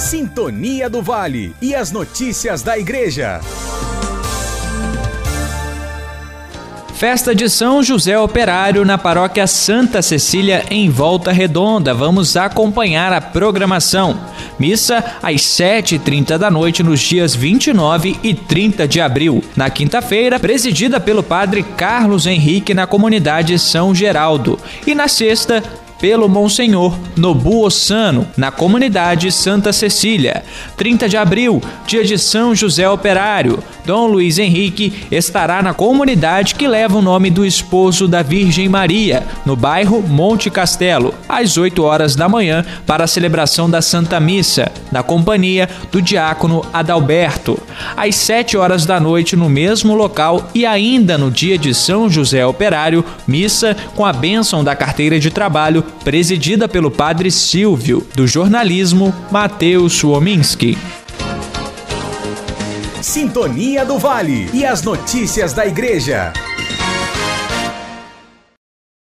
Sintonia do Vale e as notícias da Igreja. Festa de São José Operário na paróquia Santa Cecília, em Volta Redonda. Vamos acompanhar a programação. Missa às 7h30 da noite nos dias 29 e 30 de abril. Na quinta-feira, presidida pelo padre Carlos Henrique na comunidade São Geraldo. E na sexta, pelo Monsenhor Nobu Ossano, na comunidade Santa Cecília. 30 de abril, dia de São José Operário. Dom Luiz Henrique estará na comunidade que leva o nome do esposo da Virgem Maria, no bairro Monte Castelo, às 8 horas da manhã, para a celebração da Santa Missa, na companhia do diácono Adalberto. Às 7 horas da noite, no mesmo local e ainda no dia de São José Operário, missa com a bênção da carteira de trabalho presidida pelo padre Silvio, do jornalismo Matheus Suominski. Sintonia do Vale e as notícias da Igreja.